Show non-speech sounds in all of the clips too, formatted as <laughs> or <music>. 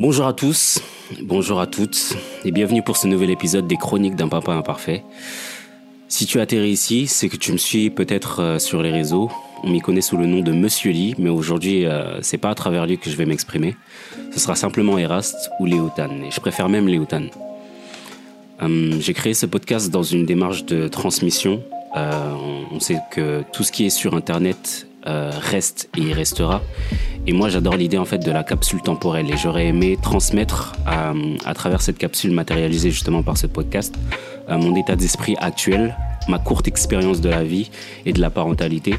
Bonjour à tous, bonjour à toutes, et bienvenue pour ce nouvel épisode des Chroniques d'un papa imparfait. Si tu atterris ici, c'est que tu me suis peut-être euh, sur les réseaux. On m'y connaît sous le nom de Monsieur Lee, mais aujourd'hui, euh, c'est pas à travers lui que je vais m'exprimer. Ce sera simplement Erast ou Léotan, et je préfère même Léotan. Hum, J'ai créé ce podcast dans une démarche de transmission. Euh, on sait que tout ce qui est sur Internet euh, reste et restera. Et moi, j'adore l'idée en fait de la capsule temporelle et j'aurais aimé transmettre à, à, travers cette capsule matérialisée justement par ce podcast euh, mon état d'esprit actuel, ma courte expérience de la vie et de la parentalité,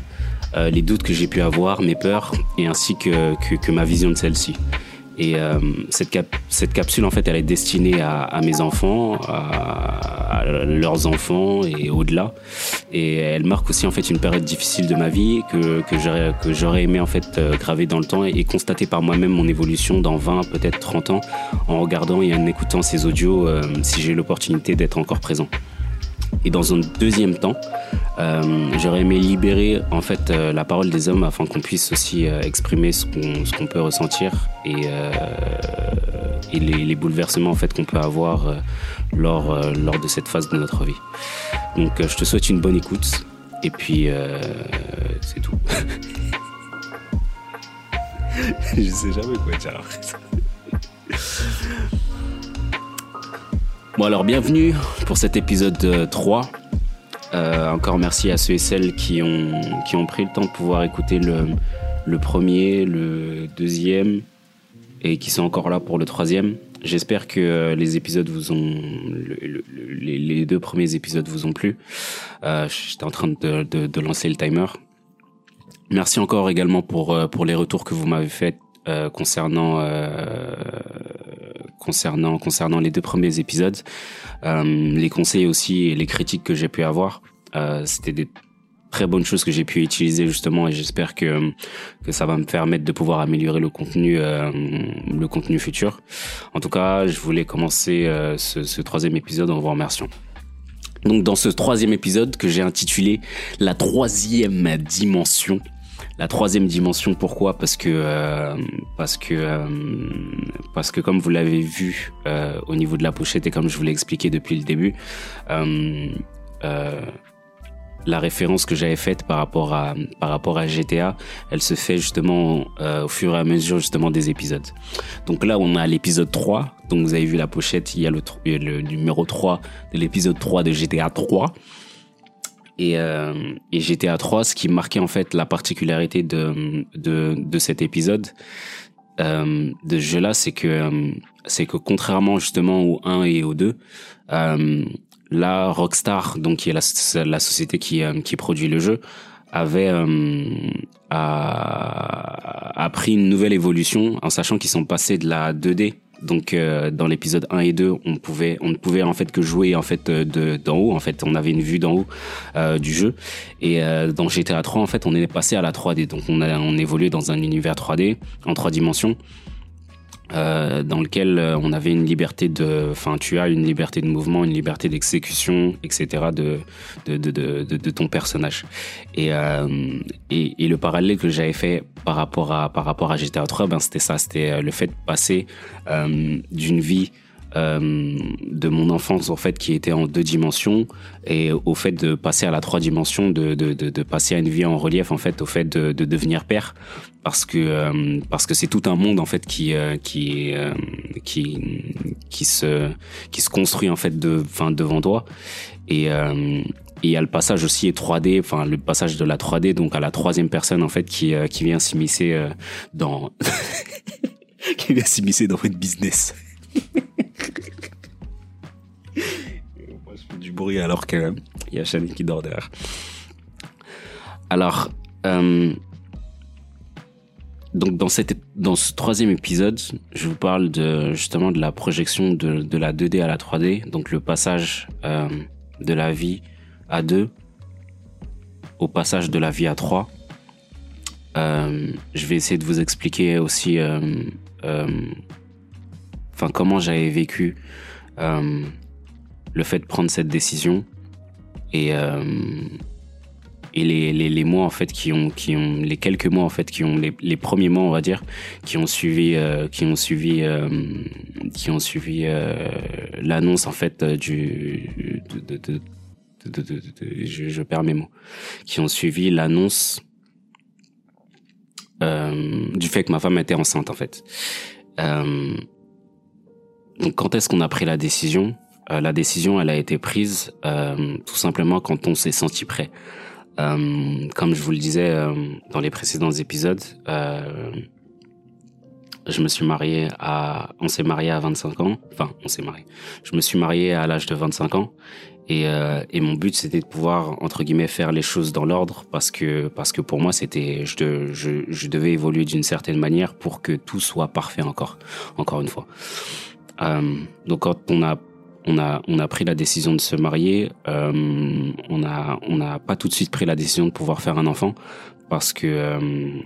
euh, les doutes que j'ai pu avoir, mes peurs et ainsi que ma vision de celle-ci. Et euh, cette, cap cette capsule, en fait, elle est destinée à, mes enfants, à, leurs enfants et au-delà. Et elle marque aussi, en fait, une période difficile de ma vie que, j'aurais aimé, en fait, euh, graver dans le temps et, et constater par moi-même mon évolution dans 20, peut-être 30 ans, en regardant et en écoutant ces audios euh, si j'ai l'opportunité d'être encore présent. Et dans un deuxième temps, euh, j'aurais aimé libérer en fait euh, la parole des hommes afin qu'on puisse aussi euh, exprimer ce qu'on qu'on peut ressentir et, les, les, bouleversements en fait qu'on peut avoir lors lors de cette phase de notre vie. Donc je te souhaite une bonne écoute et puis c'est tout. <laughs> je sais jamais quoi dire après ça. Bon alors bienvenue pour cet épisode 3. Euh, encore merci à ceux et celles qui ont, qui ont pris le temps de pouvoir écouter le, le premier, le deuxième et qui sont encore là pour le troisième. J'espère que les épisodes vous ont, le, le, les, les, deux premiers épisodes vous ont plu. Euh, J'étais en train de, de, de, lancer le timer. Merci encore également pour, euh, pour les retours que vous m'avez fait euh, concernant euh, concernant concernant les deux premiers épisodes, euh, les conseils aussi et les critiques que j'ai pu avoir. Euh, C'était des très bonnes choses que j'ai pu utiliser justement et j'espère que que ça va me permettre de pouvoir améliorer le contenu euh, le contenu futur. En tout cas, je voulais commencer ce, ce troisième épisode en vous remerciant. Donc dans ce troisième épisode que j'ai intitulé La troisième dimension, la troisième dimension, pourquoi? Parce que euh, parce que euh, parce que comme vous l'avez vu euh, au niveau de la pochette et comme je vous l'ai expliqué depuis le début, euh, euh, la référence que j'avais faite par rapport à par rapport à GTA, elle se fait justement au fur et à mesure justement des épisodes. Donc là, on a l'épisode 3. Donc vous avez vu la pochette, il y a le, le numéro 3 de l'épisode 3 de GTA 3 et, euh, et GTA 3, ce qui marquait en fait la particularité de, de, de cet épisode euh, de ce jeu-là, c'est que euh, c'est que contrairement justement au 1 et au 2, euh, là Rockstar, donc qui est la, société qui, euh, qui produit le jeu, avait euh, a, a pris une nouvelle évolution en sachant qu'ils sont passés de la 2D donc euh, dans l'épisode 1 et 2, on pouvait on ne pouvait en fait que jouer en fait de d'en haut en fait, on avait une vue d'en haut euh, du jeu et euh, dans GTA 3 en fait, on est passé à la 3D. Donc on a on évoluait dans un univers 3D en trois dimensions. Euh, dans lequel on avait une liberté de, enfin, tu as une liberté de mouvement, une liberté d'exécution, etc. de de, de, de, de, ton personnage. Et, euh, et, et le parallèle que j'avais fait par rapport à par rapport à GTA 3, ben c'était ça, c'était le fait de passer euh, d'une vie euh, de mon enfance en fait qui était en deux dimensions. Et au fait de passer à la trois dimensions de, de, de, de passer à une vie en relief en fait au fait de, de devenir père. Parce que euh, parce que c'est tout un monde en fait qui euh, qui euh, qui qui se qui se construit en fait de enfin devant toi. Et euh, et il y a le passage aussi est 3D, enfin le passage de la 3D donc à la troisième personne en fait qui <laughs> qui vient s'immiscer dans qui vient s'immiscer dans votre business. Du bruit alors qu'il y a Chanel qui dort derrière. Alors, euh, donc dans, cette, dans ce troisième épisode, je vous parle de, justement de la projection de, de la 2D à la 3D, donc le passage euh, de la vie à 2 au passage de la vie à 3. Euh, je vais essayer de vous expliquer aussi comment j'avais vécu le fait de prendre cette décision et euh, et les, les, les, mois en fait qui ont qui ont les quelques mois en fait qui ont les, les premiers mois on va dire qui ont suivi euh, qui ont suivi euh, qui ont suivi euh, l'annonce en fait du de, de, de, je, je, perds mes mots qui ont suivi l'annonce du fait que ma femme était enceinte en fait. Donc quand est-ce qu'on a pris la décision? La décision elle a été prise tout simplement quand on s'est senti prêt euh, comme je vous le disais euh, dans les précédents épisodes, euh, je me suis marié à, on s'est marié à 25 ans. Enfin, on s'est marié. Je me suis marié à l'âge de 25 ans. Et, euh, mon but c'était de pouvoir entre guillemets faire les choses dans l'ordre parce que parce que pour moi c'était je, je, je devais évoluer d'une certaine manière pour que tout soit parfait encore encore une fois. Euh, donc quand on a on a on a pris la décision de se marier. Euh, on a on n'a pas tout de suite pris la décision de pouvoir faire un enfant parce que euh,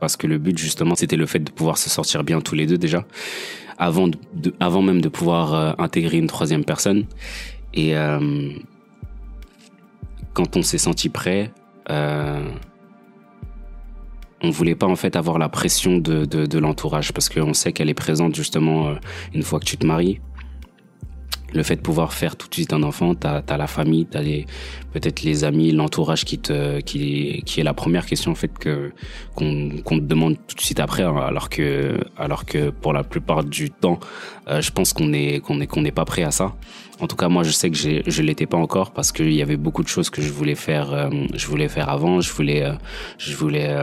parce que le but justement c'était le fait de pouvoir se sortir bien tous les deux déjà avant avant même de pouvoir euh, intégrer une troisième personne et quand on s'est senti prêt euh, on voulait pas en fait avoir la pression de, de, de l'entourage parce qu'on sait qu'elle est présente justement une fois que tu te maries le fait de pouvoir faire tout de suite un enfant, t'as as la famille, t'as peut-être les amis, l'entourage qui te qui qui est la première question en fait que qu'on qu'on te demande tout de suite après, hein, alors que alors que pour la plupart du temps, euh, je pense qu'on est qu'on est qu'on n'est pas prêt à ça. En tout cas, moi, je sais que je l'étais pas encore parce qu'il y avait beaucoup de choses que je voulais faire, euh, je voulais faire avant, je voulais euh, je voulais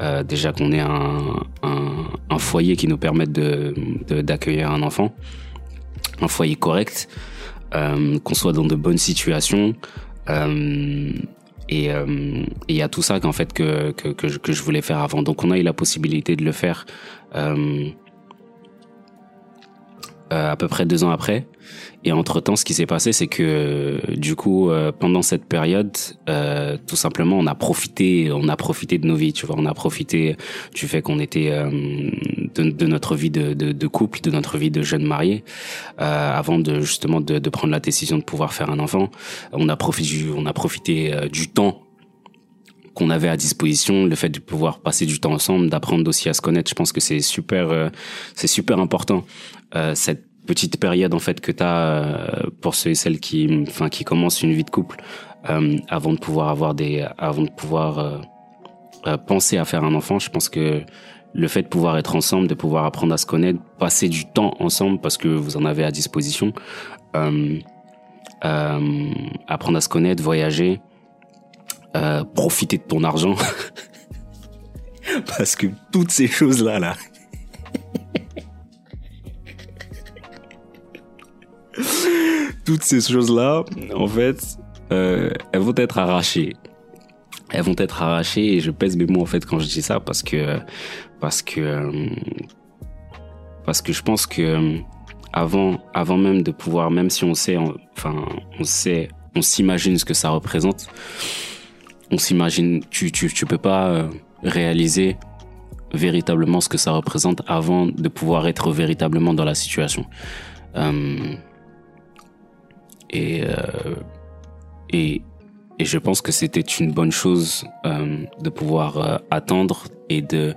euh, déjà qu'on ait un, un, un, foyer qui nous permette de d'accueillir un enfant un foyer correct, euh, qu'on soit dans de bonnes situations. Euh, et il euh, y a tout ça qu'en fait que, que, que, je, voulais faire avant. Donc on a eu la possibilité de le faire euh, euh, à peu près deux ans après. Et entre temps, ce qui s'est passé, c'est que du coup, euh, pendant cette période, euh, tout simplement, on a profité, on a profité de nos vies. Tu vois, on a profité du fait qu'on était euh, de, notre vie de, couple, de notre vie de jeune marié, euh, avant de justement de, prendre la décision de pouvoir faire un enfant. On a profité, profité du temps qu'on avait à disposition, le fait de pouvoir passer du temps ensemble, d'apprendre aussi à se connaître, je pense que c'est super, c'est super important. cette petite période en fait que tu as euh, pour ceux et celles qui enfin qui commencent une vie de couple euh, avant de pouvoir avoir des avant de pouvoir euh, euh, penser à faire un enfant je pense que le fait de pouvoir être ensemble de pouvoir apprendre à se connaître passer du temps ensemble parce que vous en avez à disposition euh, apprendre à se connaître voyager profiter de ton argent <laughs> parce que toutes ces choses là là <laughs> toutes ces choses-là, en fait, euh, elles vont être arrachées. Elles vont être arrachées et je pèse mes mots en fait quand je dis ça parce que parce que parce que je pense que avant avant même de pouvoir même si on sait enfin on sait on s'imagine ce que ça représente on s'imagine tu tu tu peux pas euh, réaliser véritablement ce que ça représente avant de pouvoir être véritablement dans la situation. Euh, et, euh, et, et je pense que c'était une bonne chose euh, de pouvoir euh, attendre et de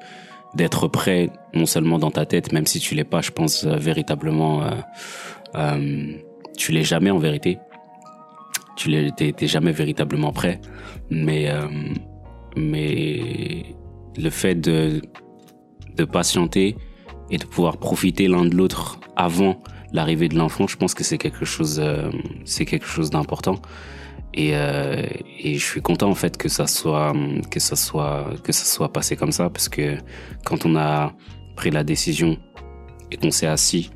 d'être prêt non seulement dans ta tête, même si tu l'es pas, je pense euh, véritablement, euh, euh, tu l'es jamais en vérité. Tu l'es, jamais véritablement prêt, mais mais le fait de de patienter et de pouvoir profiter l'un de l'autre avant l'arrivée de l'enfant, je pense que c'est quelque chose, euh, c'est quelque chose d'important. Et, euh, et je suis content en fait que ça soit, que ça soit, que ça soit passé comme ça, parce que quand on a pris la décision et qu'on s'est assis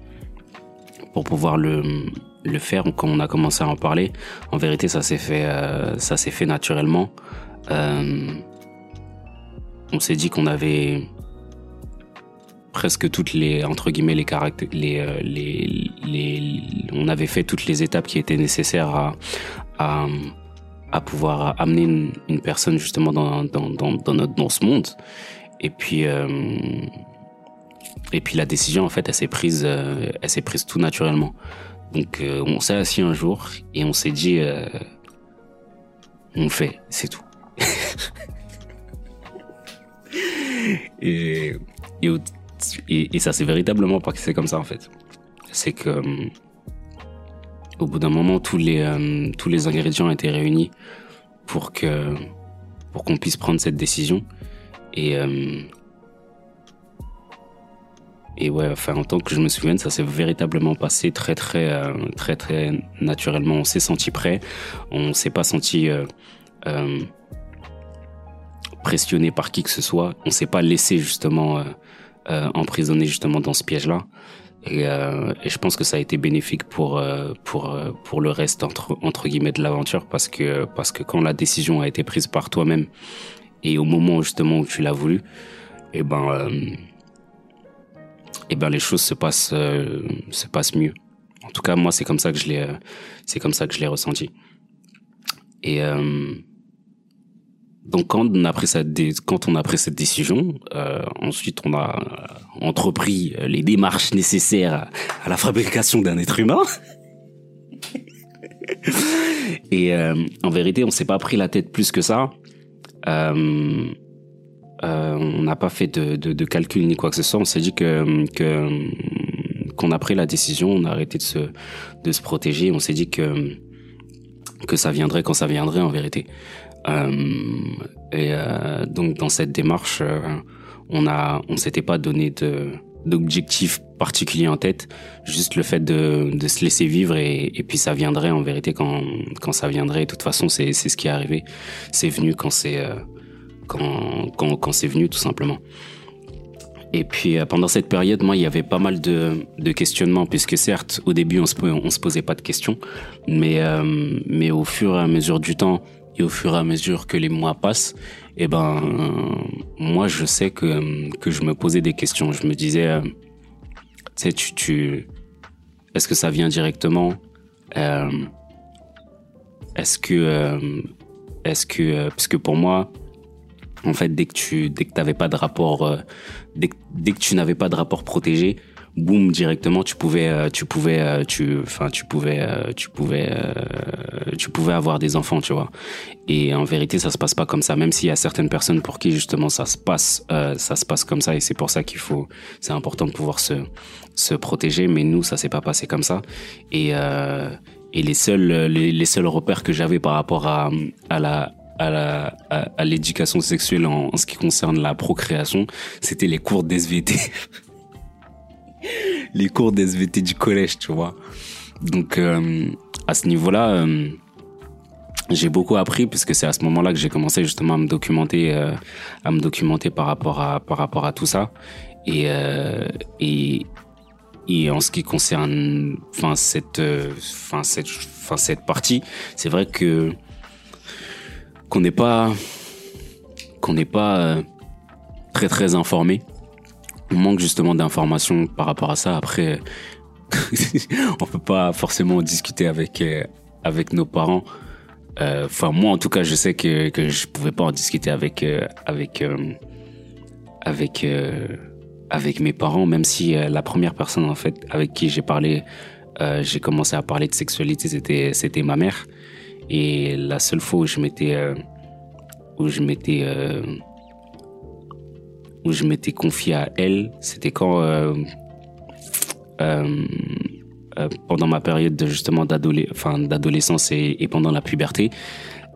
pour pouvoir le, le faire, quand on a commencé à en parler, en vérité, ça s'est fait, euh, ça s'est fait naturellement. Euh, on s'est dit qu'on avait presque toutes les entre guillemets les les, euh, les, les on avait fait toutes les étapes qui étaient nécessaires à à, pouvoir amener une, personne justement dans dans dans notre, dans ce monde. Et puis euh, et puis la décision en fait elle s'est prise euh, elle s'est prise tout naturellement. Donc on s'est assis un jour et on s'est dit on fait c'est tout. <laughs> Et, ça s'est véritablement passé comme ça en fait. C'est que euh, au bout d'un moment, tous les, euh, tous les ingrédients étaient réunis pour que pour qu'on puisse prendre cette décision. Et euh, et ouais, enfin, en tant que je me souvienne, ça s'est véritablement passé très, très, euh, très, très naturellement. On s'est senti prêt. On s'est pas senti pressionné par qui que ce soit. On s'est pas laissé justement euh, euh emprisonner justement dans ce piège-là. Et, euh, et, je pense que ça a été bénéfique pour pour pour le reste entre entre guillemets de l'aventure parce que parce que quand la décision a été prise par toi-même et au moment justement où tu l'as voulu, et eh ben et eh ben les choses se passent euh, se passent mieux. En tout cas, moi c'est comme ça que je l'ai euh, c'est comme ça que je l'ai ressenti. Et euh, donc quand on a pris cette décision, euh, ensuite on a entrepris les démarches nécessaires à la fabrication d'un être humain. <laughs> Et euh, en vérité, on s'est pas pris la tête plus que ça. Euh, euh, on n'a pas fait de, de, de, calcul ni quoi que ce soit. On s'est dit que que qu'on a pris la décision, on a arrêté de se de se protéger. On s'est dit que que ça viendrait quand ça viendrait en vérité. Euh, et euh, donc dans cette démarche, euh, on a on s'était pas donné de d'objectif particulier en tête, juste le fait de, se laisser vivre et, puis ça viendrait en vérité quand, quand ça viendrait. De toute façon, c'est ce qui est arrivé. C'est venu quand c'est quand, quand, c'est venu tout simplement. Et puis pendant cette période, moi, il y avait pas mal de, questionnements, puisque certes, au début, on se, se posait pas de questions, mais, mais au fur et à mesure du temps et au fur et à mesure que les mois passent, eh ben, euh, moi, je sais que, que je me posais des questions. Je me disais, euh, tu tu, tu, est-ce que ça vient directement? Euh, Est-ce que, est-ce que, parce que pour moi, en fait, dès que tu dès que t'avais pas de rapport, euh, dès, dès que tu n'avais pas de rapport protégé, boum directement tu pouvais euh, tu pouvais euh, tu enfin tu pouvais tu pouvais tu pouvais avoir des enfants tu vois. Et en vérité ça se passe pas comme ça. Même s'il y a certaines personnes pour qui justement ça se passe ça se passe comme ça et c'est pour ça qu'il faut c'est important de pouvoir se se protéger. Mais nous ça s'est pas passé comme ça. Et et les seuls les, seuls repères que j'avais par rapport à à la à la à, l'éducation sexuelle en, en, ce qui concerne la procréation, c'était les cours d'SVT. <laughs> <laughs> les cours d'SVT du collège, tu vois. Donc euh, à ce niveau-là, euh, j'ai beaucoup appris puisque c'est à ce moment-là que j'ai commencé justement à me documenter, euh, à me documenter par rapport à par rapport à tout ça. Et et et en ce qui concerne, enfin cette, enfin cette, enfin cette partie, c'est vrai que qu'on n'est pas qu'on n'est pas très très informé. On manque justement d'informations par rapport à ça. Après, <laughs> on peut pas forcément discuter avec euh, avec nos parents. Euh, enfin, moi en tout cas, je sais que que je pouvais pas en discuter avec avec avec avec mes parents, même si la première personne en fait avec qui j'ai parlé, j'ai commencé à parler de sexualité, c'était c'était ma mère. Et la seule fois où je m'étais euh, où je m'étais euh, où je m'étais confié à elle, c'était quand euh, euh, euh pendant ma période de, justement d'adolescence et, pendant la puberté, et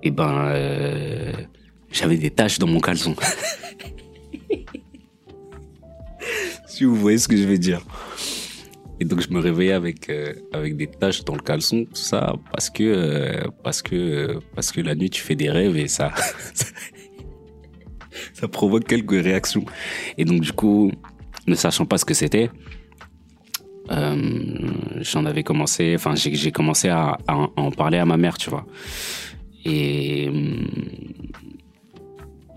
eh ben j'avais des taches dans mon caleçon. <laughs> si vous voyez ce que je veux dire. Et donc je me réveillais avec avec des taches dans le caleçon, tout ça parce que parce que parce que la nuit tu fais des rêves et ça <laughs> ça provoque quelques réactions. Et donc du coup, ne sachant pas ce que c'était, j'en avais commencé, enfin j'ai commencé à, en parler à ma mère, tu vois. Et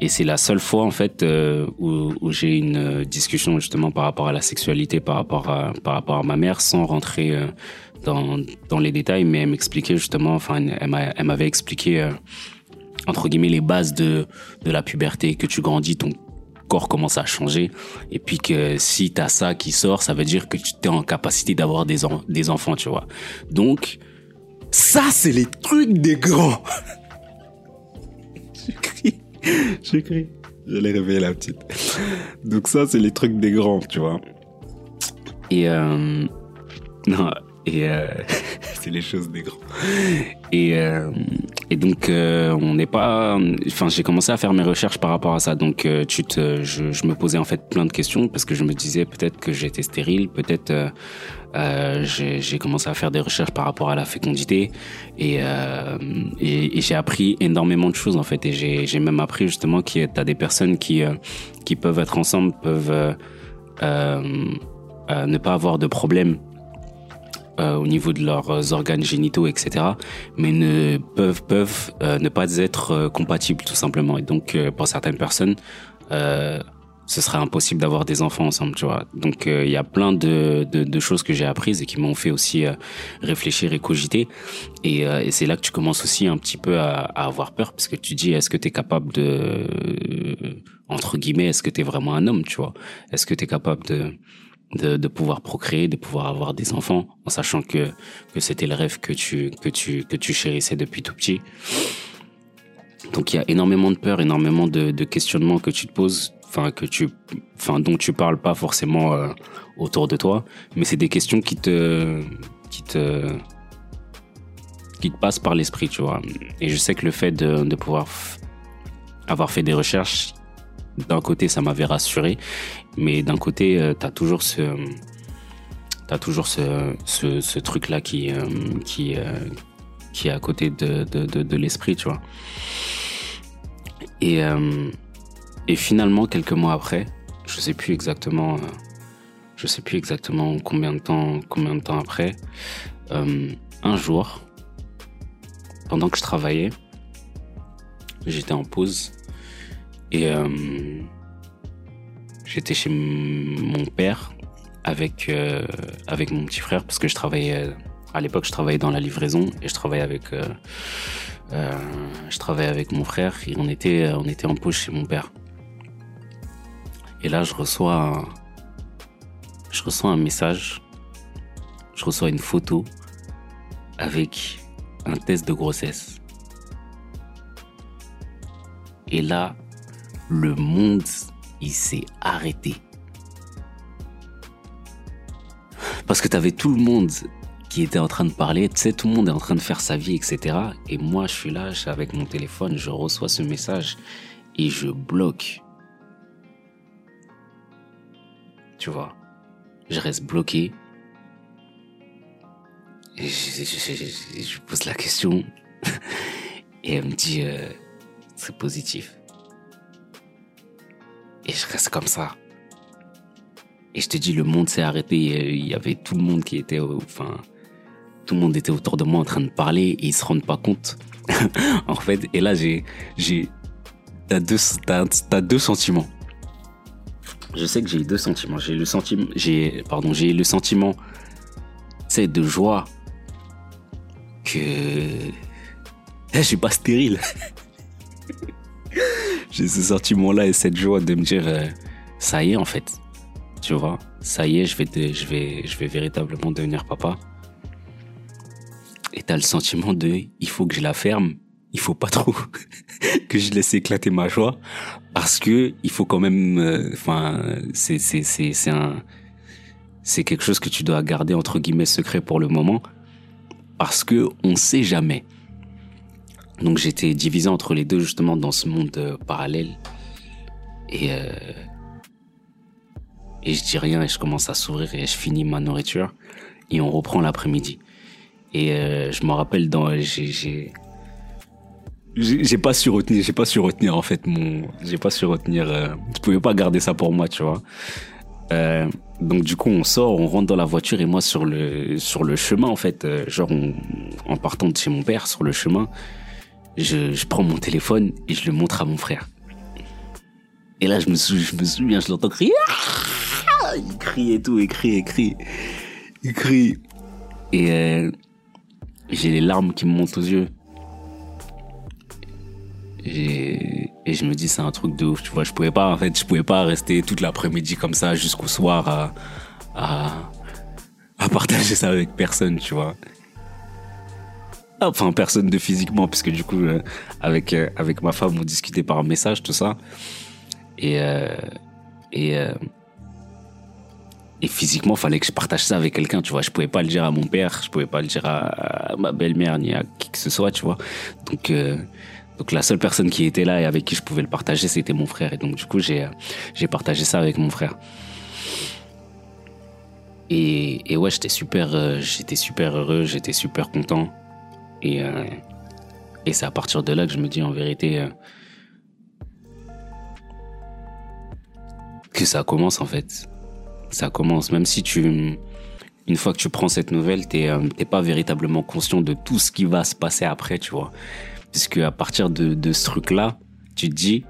et c'est la seule fois en fait euh, où, où j'ai une euh, discussion justement par rapport à la sexualité, par rapport à par rapport à ma mère, sans rentrer euh, dans dans les détails, mais elle m'expliquait justement, enfin elle m'avait expliqué euh, entre guillemets les bases de de la puberté, que tu grandis, ton corps commence à changer, et puis que si t'as ça qui sort, ça veut dire que tu es en capacité d'avoir des en, des enfants, tu vois. Donc ça c'est les trucs des grands. <laughs> J'ai crié. J'allais réveiller la petite. Donc ça, c'est les trucs des grands, tu vois. Et euh, non, et euh, <laughs> c'est les choses des grands. Et, euh, donc euh, on n'est pas. Enfin, j'ai commencé à faire mes recherches par rapport à ça. Donc euh, tu te, je, me posais en fait plein de questions parce que je me disais peut-être que j'étais stérile, peut-être j'ai commencé à faire des recherches par rapport à la fécondité et j'ai appris énormément de choses en fait. Et j'ai même appris justement qu'il y a des personnes qui qui peuvent être ensemble, peuvent ne pas avoir de problème euh, au niveau de leurs organes génitaux, etc. Mais ne peuvent peuvent euh, ne pas être euh, compatibles tout simplement. Et donc pour certaines personnes, ce serait impossible d'avoir des enfants ensemble, tu vois. Donc il y a plein de, de, de choses que j'ai apprises et qui m'ont fait aussi réfléchir et cogiter. Et, et c'est là que tu commences aussi un petit peu à, à avoir peur parce que tu dis est-ce que tu es capable de entre guillemets est-ce que tu es vraiment un homme, tu vois? Est-ce que tu es capable de de, pouvoir procréer, de pouvoir avoir des enfants, en sachant que, que c'était le rêve que tu, que, tu, que tu chérissais depuis tout petit. Donc il y a énormément de peur, énormément de, de questionnements que tu te poses, enfin que tu, enfin dont tu parles pas forcément euh, autour de toi, mais c'est des questions qui te, qui te, qui te passent par l'esprit, tu vois. Et je sais que le fait de, de pouvoir avoir fait des recherches, d'un côté, ça m'avait rassuré, mais d'un côté, tu euh, t'as toujours ce, t'as toujours ce, ce, ce truc-là qui, euh, qui, euh, qui est à côté de, de, de, l'esprit, tu vois. Et, et finalement, quelques mois après, je sais plus exactement, je sais plus exactement combien de temps, combien de temps après, un jour, pendant que je travaillais, j'étais en pause et j'étais chez mon père avec euh, avec mon petit frère parce que je travaillais à l'époque je travaillais dans la livraison et je travaillais avec euh, euh, je travaillais avec mon frère et on était on était en pause chez mon père. Et là je reçois je reçois un message, je reçois une photo avec un test de grossesse. Et là, le monde, il s'est arrêté. Parce que t'avais tout le monde qui était en train de parler, tu sais, tout le monde est en train de faire sa vie, etc. Et moi, je suis là, avec mon téléphone, je reçois ce message et je bloque. Tu vois, je reste bloqué. Je, je, je, pose la question <laughs> et elle me dit, euh, c'est positif. Et je reste comme ça. Et je te dis, le monde s'est arrêté. Il y avait tout le monde qui était, enfin, tout le monde était autour de moi en train de parler et ils se rendent pas compte. <laughs> en fait, et là, j'ai, j'ai, t'as deux, t'as, t'as deux sentiments. Je sais que j'ai deux sentiments. J'ai le sentiment, j'ai, pardon, j'ai le sentiment, c'est de joie que, eh, je suis pas stérile. <laughs> ce sentiment-là et cette joie de me dire, euh, ça y est en fait, tu vois, ça y est, je vais, je vais, je vais véritablement devenir papa. Et t'as le sentiment de, il faut que je la ferme, il faut pas trop <laughs> que je laisse éclater ma joie, parce que il faut quand même, euh, enfin, c'est, c'est, c'est, c'est un, c'est quelque chose que tu dois garder entre guillemets secret pour le moment, parce que on sait jamais. Donc j'étais divisé entre les deux justement dans ce monde euh, parallèle. Et, euh, et je dis rien et je commence à sourire et je finis ma nourriture et on reprend l'après-midi. Et euh, je me rappelle dans j'ai j'ai pas su retenir j'ai pas su retenir en fait mon j'ai pas su retenir euh, je pouvais pas garder ça pour moi tu vois donc du coup on sort on rentre dans la voiture et moi sur le sur le chemin en fait genre en partant de chez mon père sur le chemin je, prends mon téléphone et je le montre à mon frère. Et là, je me, souviens, je l'entends crier. Ah il crie et tout, il crie, il crie. Il crie. Et euh, j'ai les larmes qui me montent aux yeux. Et, je me dis, c'est un truc de ouf, tu vois. Je pouvais pas, en fait, je pouvais pas rester toute l'après-midi comme ça jusqu'au soir à, à partager ça avec personne, tu vois. Enfin personne de physiquement, puisque du coup, euh, avec, euh, avec ma femme, on discutait par message, tout ça. Et, et, et physiquement, fallait que je partage ça avec quelqu'un, tu vois. Je pouvais pas le dire à mon père, je pouvais pas le dire à, ma belle-mère, ni à qui que ce soit, tu vois. Donc, donc la seule personne qui était là et avec qui je pouvais le partager, c'était mon frère. Et donc du coup, j'ai j'ai partagé ça avec mon frère. Et, et ouais, j'étais super, euh, j'étais super heureux, j'étais super content. Et, euh, et c'est à partir de là que je me dis en vérité euh, que ça commence en fait. Ça commence, même si tu, une fois que tu prends cette nouvelle, t'es t'es pas véritablement conscient de tout ce qui va se passer après, tu vois. Puisque à partir de, de ce truc-là, tu te dis,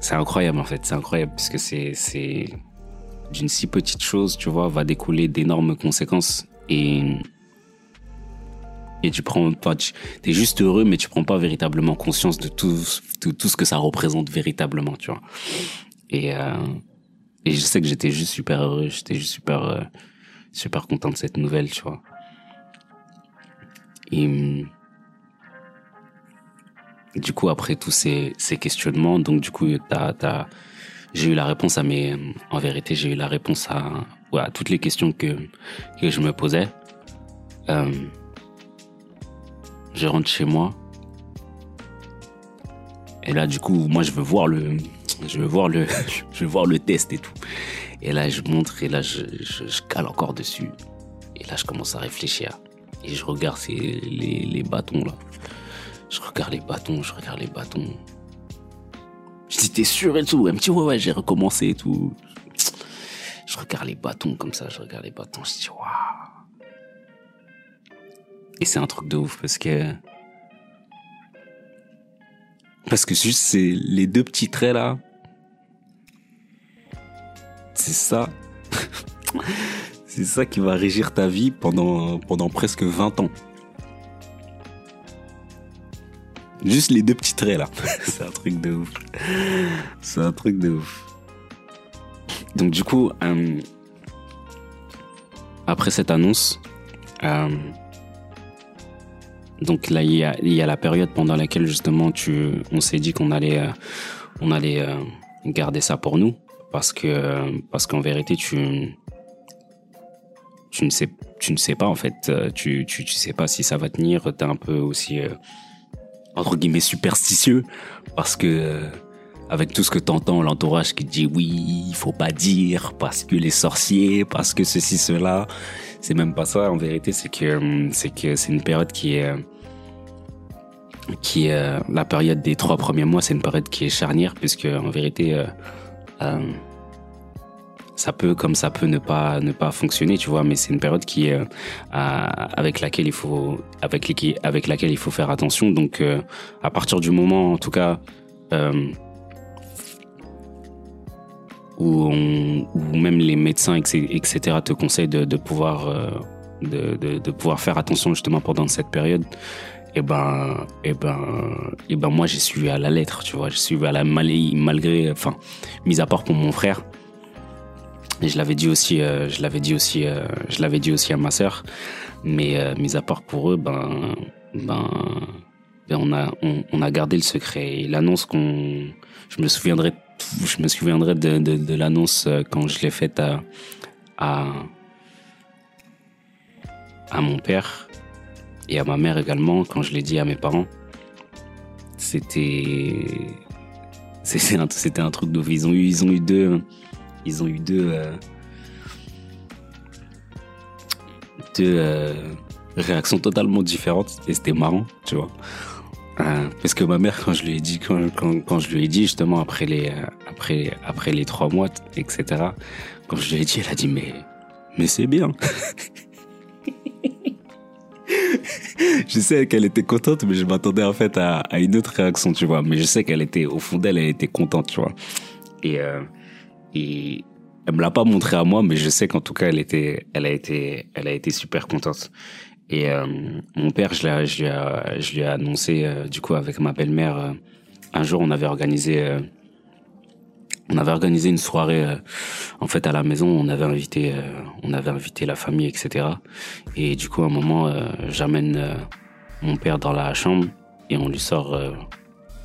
c'est incroyable en fait, c'est incroyable puisque c'est c'est d'une si petite chose, tu vois, va découler d'énormes conséquences et et tu prends pas, tu es juste heureux, mais tu prends pas véritablement conscience de tout, de tout ce que ça représente véritablement, tu vois. Et euh, et je sais que j'étais juste super heureux, j'étais juste super euh, super content de cette nouvelle, tu vois. Et du coup, après tous ces, ces questionnements, donc du coup, t'as, t'as, j'ai eu la réponse à mes, en vérité, j'ai eu la réponse à, à toutes les questions que, que je me posais. Euh, je rentre chez moi. Et là, du coup, moi, je veux voir le, je veux voir le, <laughs> je veux voir le test et tout. Et là, je montre et là, je, je, cale encore dessus. Et là, je commence à réfléchir. Et je regarde ces, les, les bâtons là. Je regarde les bâtons, je regarde les bâtons. Je dis, t'es sûr et tout? Elle me dit, ouais, ouais, j'ai recommencé et tout. Je regarde les bâtons comme ça, je regarde les bâtons, je dis, waouh. Et c'est un truc de ouf parce que. Parce que juste, c'est les deux petits traits là. C'est ça. <laughs> c'est ça qui va régir ta vie pendant, presque 20 ans. Juste les deux petits traits là. <laughs> c'est un truc de ouf. C'est un truc de ouf. Donc du coup, euh, après cette annonce, euh, donc là il y, a, la période pendant laquelle justement tu, on s'est dit qu'on allait, euh, on allait euh, garder ça pour nous. Parce que parce qu'en vérité tu tu ne sais tu ne sais pas en fait. Tu tu sais pas si ça va tenir. T'es un peu aussi entre guillemets superstitieux. Parce que euh, avec tout ce que t'entends, l'entourage qui dit oui, il faut pas dire parce que les sorciers, parce que ceci, cela, c'est même pas ça. En vérité, c'est que euh, c'est que c'est une période qui est qui est la période des trois premiers mois, c'est une période qui est charnière puisque en vérité euh, euh, ça peut comme ça peut ne pas ne pas fonctionner tu vois mais c'est une période qui euh, avec laquelle il faut avec avec laquelle il faut faire attention donc euh, à partir du moment en tout cas euh, où, même les médecins etc te conseillent de, pouvoir euh, de, de, pouvoir faire attention justement pendant cette période et eh ben et eh ben et eh ben moi j'ai suivi à la lettre tu vois j'ai suivi à la malgré enfin mis à part pour mon frère et je l'avais dit aussi, euh, je l'avais dit aussi, euh, je l'avais dit aussi à ma sœur. Mais mis à part pour eux, ben, ben, ben on a, on, a gardé le secret. Et l'annonce qu'on, je me souviendrai, je me souviendrai de, de, l'annonce euh, quand je l'ai faite à, à, mon père et à ma mère également quand je l'ai dit à mes parents. C'était, c'était un truc de, ils ont eu, ils ont eu deux ils ont eu deux, euh, deux euh, réactions totalement différentes et c'était marrant, tu vois. Euh, parce que ma mère, quand je lui ai dit, quand, quand, quand je lui ai dit justement après les, euh, après, après les trois mois, etc. Quand je lui ai dit, elle a dit mais, mais c'est bien. <laughs> je sais qu'elle était contente, mais je m'attendais en fait à, à, une autre réaction, tu vois. Mais je sais qu'elle était, au fond d'elle, elle était contente, tu vois. Et, euh, et elle me l'a pas montré à moi, mais je sais qu'en tout cas, elle était, elle a été, elle a été super contente. Et euh, mon père, je, je, lui ai, annoncé, euh, du coup, avec ma belle-mère, euh, un jour, on avait organisé, on avait organisé une soirée, en fait, à la maison. On avait invité, on avait invité la famille, etc. Et du coup, à un moment, j'amène, mon père dans la chambre et on lui sort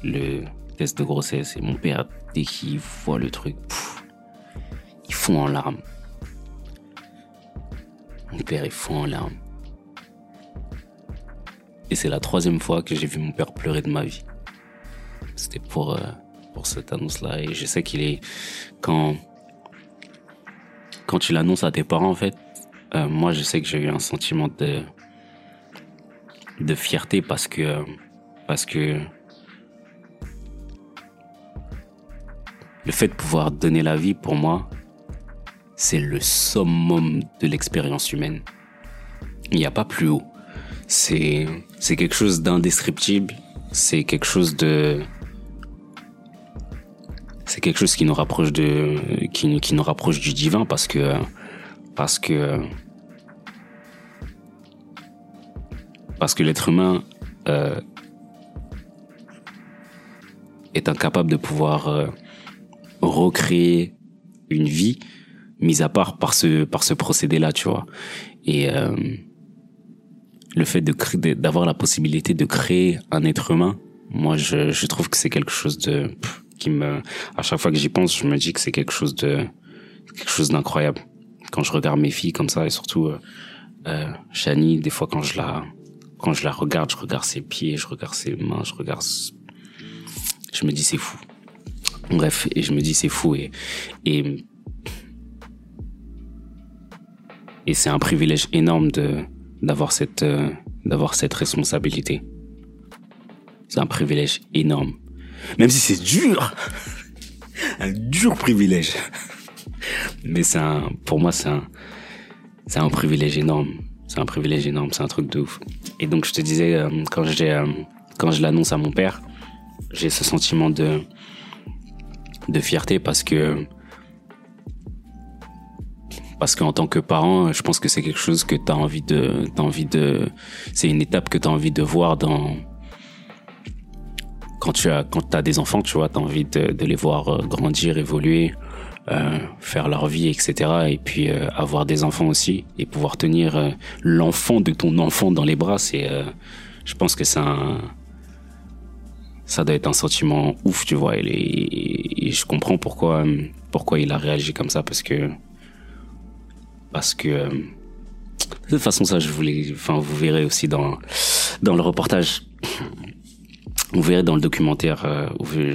le test de grossesse. Et mon père, dès qu'il voit le truc, il fond en larmes. Mon père, il fond en larmes. Et c'est la troisième fois que j'ai vu mon père pleurer de ma vie. C'était pour, euh, pour cette annonce-là. Et je sais qu'il est, quand, quand tu l'annonces à tes parents, en fait, euh, moi, je sais que j'ai eu un sentiment de, de fierté parce que, parce que le fait de pouvoir donner la vie pour moi, c'est le summum de l'expérience humaine. Il n'y a pas plus haut. C'est, c'est quelque chose d'indescriptible. C'est quelque chose de, c'est quelque chose qui nous rapproche de, du divin parce que, parce que, parce que l'être humain euh, est incapable de pouvoir euh, recréer une vie, mis à part par ce par ce procédé-là, tu vois. Et euh, le fait de d'avoir la possibilité de créer un être humain, moi je, je trouve que c'est quelque chose de qui me à chaque fois que j'y pense, je me dis que c'est quelque chose de quelque chose d'incroyable. Quand je regarde mes filles comme ça et surtout euh, euh, Shani, des fois quand je la quand je la regarde, je regarde ses pieds, je regarde ses mains, je regarde je me dis c'est fou. Bref, et je me dis c'est fou et et et c'est un privilège énorme de d'avoir cette euh, cette responsabilité. C'est un privilège énorme. Même si c'est dur. un dur privilège. Mais un pour moi c'est un c'est un privilège énorme. C'est un privilège énorme, c'est un truc de ouf. Et donc je te disais euh, quand euh, quand je l'annonce à mon père, j'ai ce sentiment de de fierté parce que parce qu'en tant que parent, je pense que c'est quelque chose que tu as envie de de c'est une étape que tu as envie de voir dans quand tu as quand as des enfants, tu vois, tu as envie de, les voir euh, grandir, évoluer, euh, faire leur vie, etc. Et puis euh, avoir des enfants aussi et pouvoir tenir l'enfant de ton enfant dans les bras, c'est je pense que c'est un ça doit être un sentiment ouf, tu vois. Et, et, je comprends pourquoi, pourquoi il a réagi comme ça, parce que, parce que, de toute façon, ça, je voulais, enfin, vous verrez aussi dans, dans le reportage, vous verrez dans le documentaire, euh,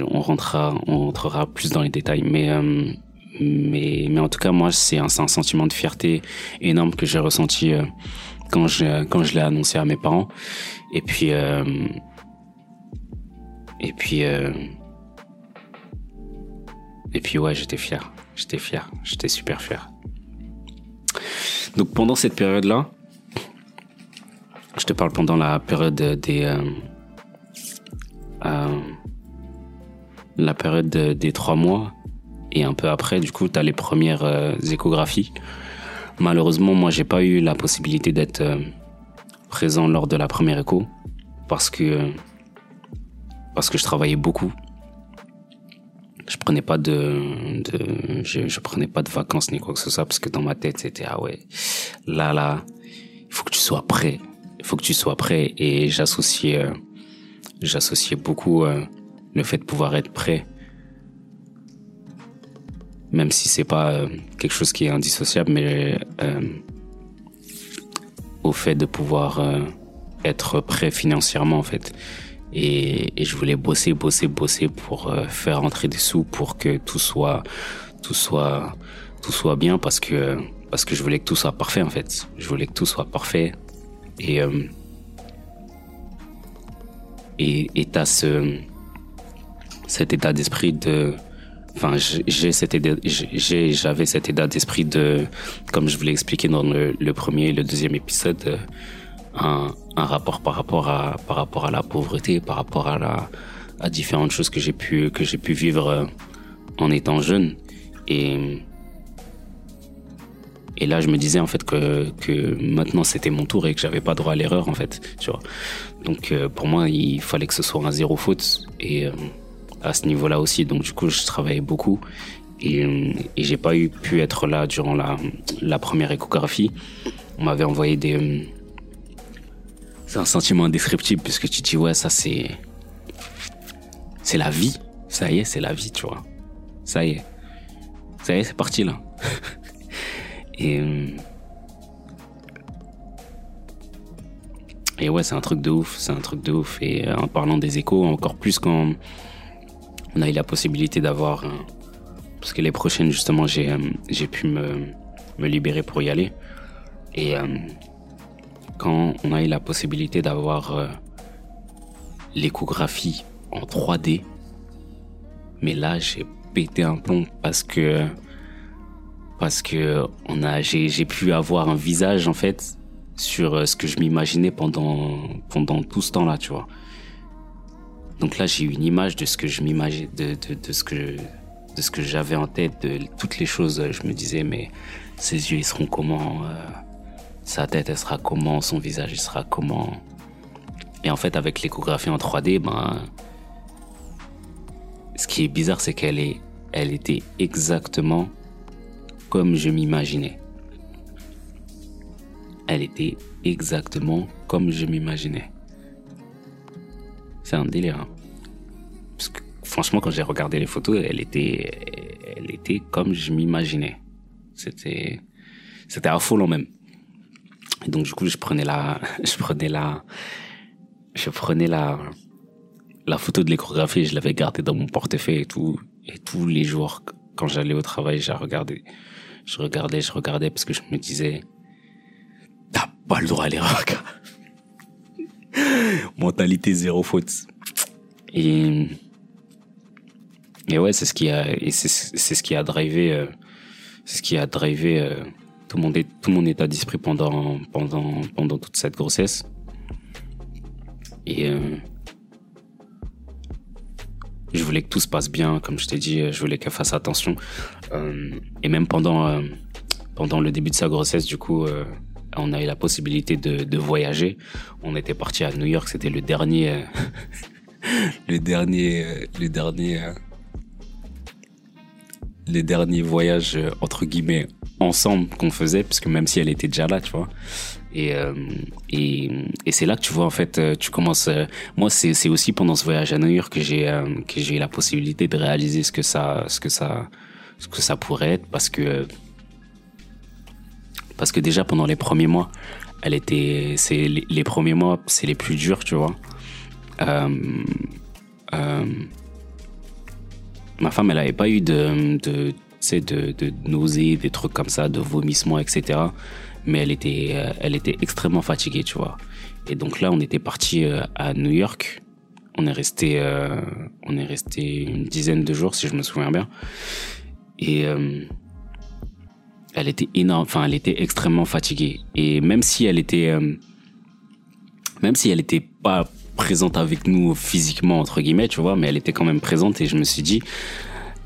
on rentrera, on rentrera plus dans les détails, mais, euh, mais, mais en tout cas, moi, c'est un, un sentiment de fierté énorme que j'ai ressenti euh, quand je, quand je l'ai annoncé à mes parents. Et puis, euh, et puis, euh... et puis ouais, j'étais fier. J'étais fier. J'étais super fier. Donc pendant cette période-là, je te parle pendant la période des, euh, euh, la période des trois mois et un peu après, du coup, tu as les premières euh, échographies. Malheureusement, moi, j'ai pas eu la possibilité d'être présent lors de la première écho parce que parce que je travaillais beaucoup. Je prenais pas de, je, prenais pas de vacances ni quoi que ce soit parce que dans ma tête c'était ah ouais là là il faut que tu sois prêt. Il faut que tu sois prêt. Et j'associais euh, j'associais beaucoup euh, le fait de pouvoir être prêt. Même si c'est pas euh, quelque chose qui est indissociable mais au fait de pouvoir être prêt financièrement en fait et, je voulais bosser, bosser, bosser pour euh, faire rentrer des sous pour que tout soit, tout soit, tout soit bien parce que parce que je voulais que tout soit parfait en fait. Je voulais que tout soit parfait et euh, et et t'as ce cet état d'esprit de enfin j'ai cet j'ai j'avais cet état d'esprit de comme je vous l'ai expliqué dans le, le, premier et le deuxième épisode un, rapport par rapport à par rapport à la pauvreté, par rapport à la à différentes choses que j'ai pu que j'ai pu vivre en étant jeune. Et et là je me disais en fait que que maintenant c'était mon tour et que j'avais pas droit à l'erreur en fait donc euh, pour moi il fallait que ce soit un zéro faute et euh, à ce niveau là aussi. Donc du coup je travaillais beaucoup et, et j'ai pas eu pu être là durant la la première échographie. On m'avait envoyé des c'est un sentiment indescriptible puisque tu dis ouais ça c'est c'est la vie. Ça y est c'est la vie tu vois. Ça y est. Ça y est c'est parti là. <laughs> Et euh, et ouais c'est un truc de ouf c'est un truc de ouf. Et euh, en parlant des échos encore plus quand on a eu la possibilité d'avoir euh, parce que les prochaines justement j'ai j'ai pu me me libérer pour y aller. Et quand on a eu la possibilité d'avoir euh, l'échographie en 3D, mais là j'ai pété un plomb parce que parce que on a j'ai pu avoir un visage en fait sur euh, ce que je m'imaginais pendant pendant tout ce temps-là, tu vois. Donc là, j'ai eu une image de ce que je m'imaginais, de, de, de, ce que de ce que j'avais en tête, de toutes les choses. Je me disais, mais ses yeux, ils seront comment euh, sa tête, elle sera comment, son visage, il sera comment? Et en fait, avec l'échographie en 3D, ben, ce qui est bizarre, c'est qu'elle est, elle était exactement comme je m'imaginais. Elle était exactement comme je m'imaginais. C'est un délire. Hein. Parce que, franchement, quand j'ai regardé les photos, elle était, elle était comme je m'imaginais. C'était, c'était affolant même. Et donc du coup, je prenais la, je prenais la, je prenais la, la photo de l'échographie, je l'avais gardée dans mon portefeuille et tout. Et tous les jours, quand j'allais au travail, j'ai regardé, je regardais, je regardais parce que je me disais, t'as pas le droit à l'erreur. <laughs> Mentalité zéro faute. Et et ouais, c'est ce qui a, c'est ce qui a drivé, euh, c'est ce qui a drivé euh, tout mon, état d'esprit pendant, pendant, pendant toute cette grossesse. Et euh, je voulais que tout se passe bien, comme je t'ai dit, je voulais qu'elle fasse attention. Euh, et même pendant, euh, pendant le début de sa grossesse, du coup, on a eu la possibilité de, de voyager. On était parti à New York, c'était le dernier, <laughs> le dernier, le dernier, le dernier voyage entre guillemets ensemble qu'on faisait, parce que même si elle était déjà là, tu vois. Et, euh, et, et c'est là que tu vois, en fait, euh, tu commences. Euh, moi, c'est, aussi pendant ce voyage à New York que j'ai, que j'ai la possibilité de réaliser ce que ça, ce que ça, ce que ça pourrait être, parce que, parce que déjà pendant les premiers mois, elle était, c'est les, les premiers mois, c'est les plus durs, tu vois. Ma femme, elle avait pas eu de, de de, de nausées, des trucs comme ça, de vomissements, etc. Mais elle était, euh, elle était extrêmement fatiguée, tu vois. Et donc là, on était parti euh, à New York. On est resté, euh, on est resté une dizaine de jours, si je me souviens bien. Et elle était énorme, enfin, elle était extrêmement fatiguée. Et même si elle était, même si elle était pas présente avec nous physiquement entre guillemets, tu vois, mais elle était quand même présente. Et je me suis dit,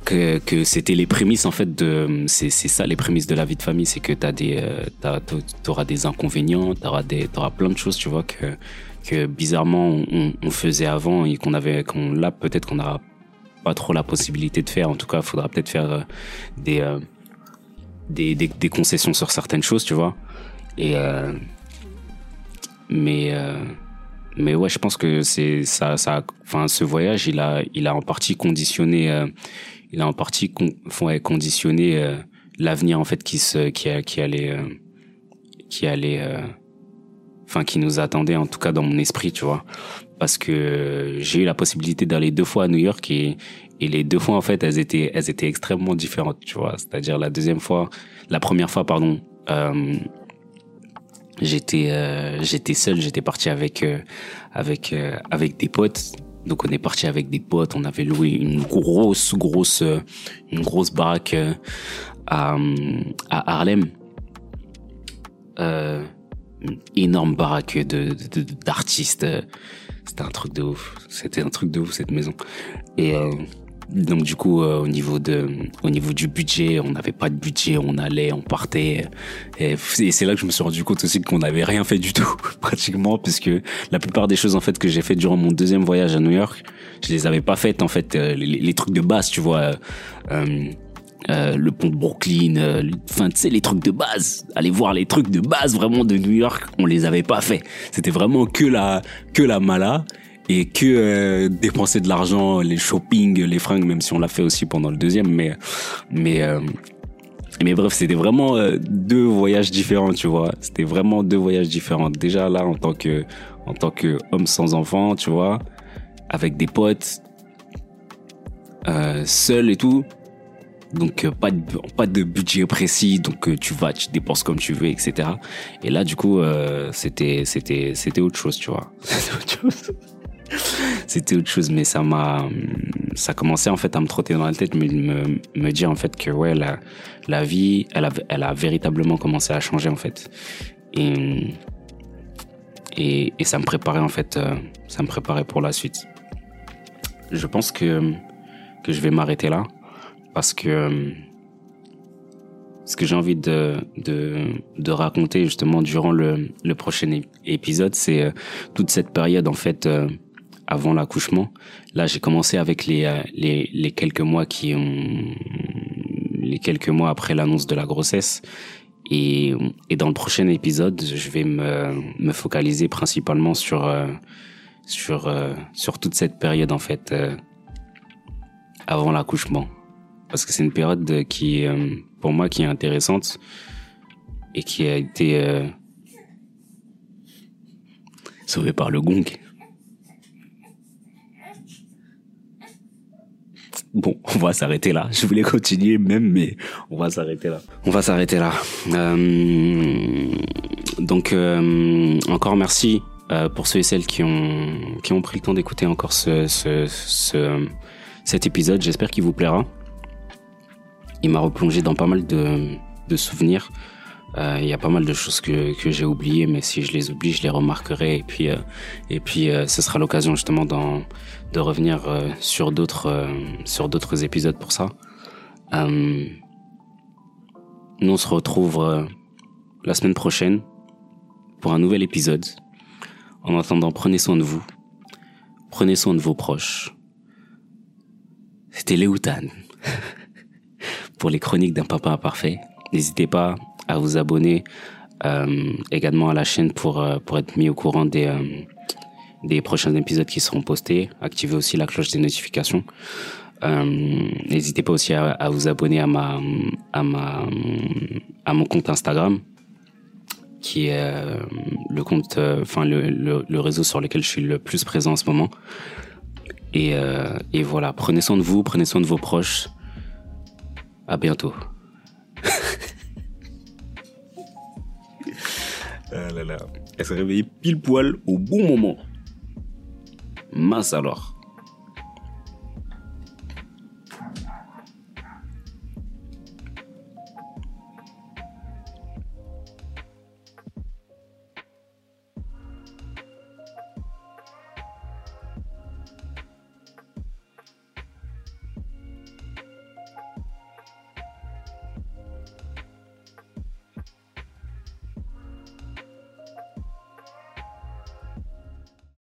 que, que c'était les prémices en fait de c'est ça les prémices de la vie de famille c'est que des euh, t'auras des inconvénients t'auras des t'auras plein de choses tu vois que que bizarrement on, faisait avant et qu'on avait qu'on là peut-être qu'on n'aura pas trop la possibilité de faire en tout cas il faudra peut-être faire euh, des, euh, des, des des concessions sur certaines choses tu vois et euh, mais mais ouais je pense que c'est ça ça enfin ce voyage il a il a en partie conditionné il a en partie con, conditionné euh, l'avenir en fait qui se qui, qui allait euh, qui allait euh, enfin qui nous attendait en tout cas dans mon esprit tu vois. Parce que j'ai eu la possibilité d'aller deux fois à New York et et les deux fois en fait elles étaient elles étaient extrêmement différentes tu vois. C'est-à-dire la deuxième fois la première fois pardon euh, j'étais euh, j'étais seul j'étais parti avec euh, avec avec des potes donc on est parti avec des potes, on avait loué une grosse, grosse, une grosse baraque euh, à, à Harlem. Euh, une énorme baraque de d'artistes. C'était un truc de ouf. C'était un truc de ouf cette maison. Et euh, donc du coup, euh, au niveau de, au niveau du budget, on n'avait pas de budget, on allait, on partait, et, c'est là que je me suis rendu compte aussi qu'on n'avait rien fait du tout <laughs> pratiquement, puisque la plupart des choses en fait que j'ai fait durant mon deuxième voyage à New York, je les avais pas faites en fait, euh, les, trucs de base, tu vois. Euh, le pont de Brooklyn, enfin les trucs de base, aller voir les trucs de base vraiment de New York, on les avait pas fait. C'était vraiment que la que la mala et que euh, dépenser de l'argent, les shopping, les fringues, même si on l'a fait aussi pendant le deuxième, mais mais mais bref, c'était vraiment deux voyages différents, tu vois. C'était vraiment deux voyages différents. Déjà là, en tant que en tant que homme sans enfant, tu vois, avec des potes, seul et tout donc euh, pas de, pas de budget précis donc euh, tu vas tu dépenses comme tu veux etc et là du coup euh, c'était c'était c'était autre chose tu vois <laughs> autre chose c'était autre chose mais ça m'a ça commençait en fait à me trotter dans la tête me me, me dire en fait que ouais la la vie elle a elle a véritablement commencé à changer en fait. Et et, et ça me préparait en fait ça me préparait pour la suite. Je pense que que je vais m'arrêter là parce que euh, ce que j'ai envie de, de, de, raconter justement durant le, le prochain épisode, c'est euh, toute cette période en fait euh, avant l'accouchement. Là, j'ai commencé avec les, les, les quelques mois qui ont les quelques mois après l'annonce de la grossesse. Et, et dans le prochain épisode, je vais me, me focaliser principalement sur sur sur toute cette période en fait avant l'accouchement parce que c'est une période qui, euh, pour moi, qui est intéressante et qui a été euh, sauvée par le gong. Bon, on va s'arrêter là. Je voulais continuer même, mais on va s'arrêter là. On va s'arrêter là. Euh, donc, euh, encore merci euh, pour ceux et celles qui ont qui ont pris le temps d'écouter encore ce, ce, ce cet épisode. J'espère qu'il vous plaira il m'a replongé dans pas mal de, de souvenirs. Il y a pas mal de choses que, que j'ai oubliées, mais si je les oublie, je les remarquerai. Et puis, et puis, ce sera l'occasion justement de revenir sur d'autres, sur d'autres épisodes pour ça. nous, on se retrouve la semaine prochaine pour un nouvel épisode. En attendant, prenez soin de vous, prenez soin de vos proches. C'était Léoutan. <laughs> pour les chroniques d'un papa imparfait. N'hésitez pas à vous abonner euh, également à la chaîne pour, euh, être mis au courant des, euh, des prochains épisodes qui seront postés. Activez aussi la cloche des notifications. Euh, N'hésitez pas aussi à, vous abonner à ma à ma à mon compte Instagram qui est euh, le compte enfin le, le, réseau sur lequel je suis le plus présent en ce moment. Et, et voilà, prenez soin de vous, prenez soin de vos proches. À bientôt. ah. Elle s'est réveillée pile poil au bon moment. Mince alors.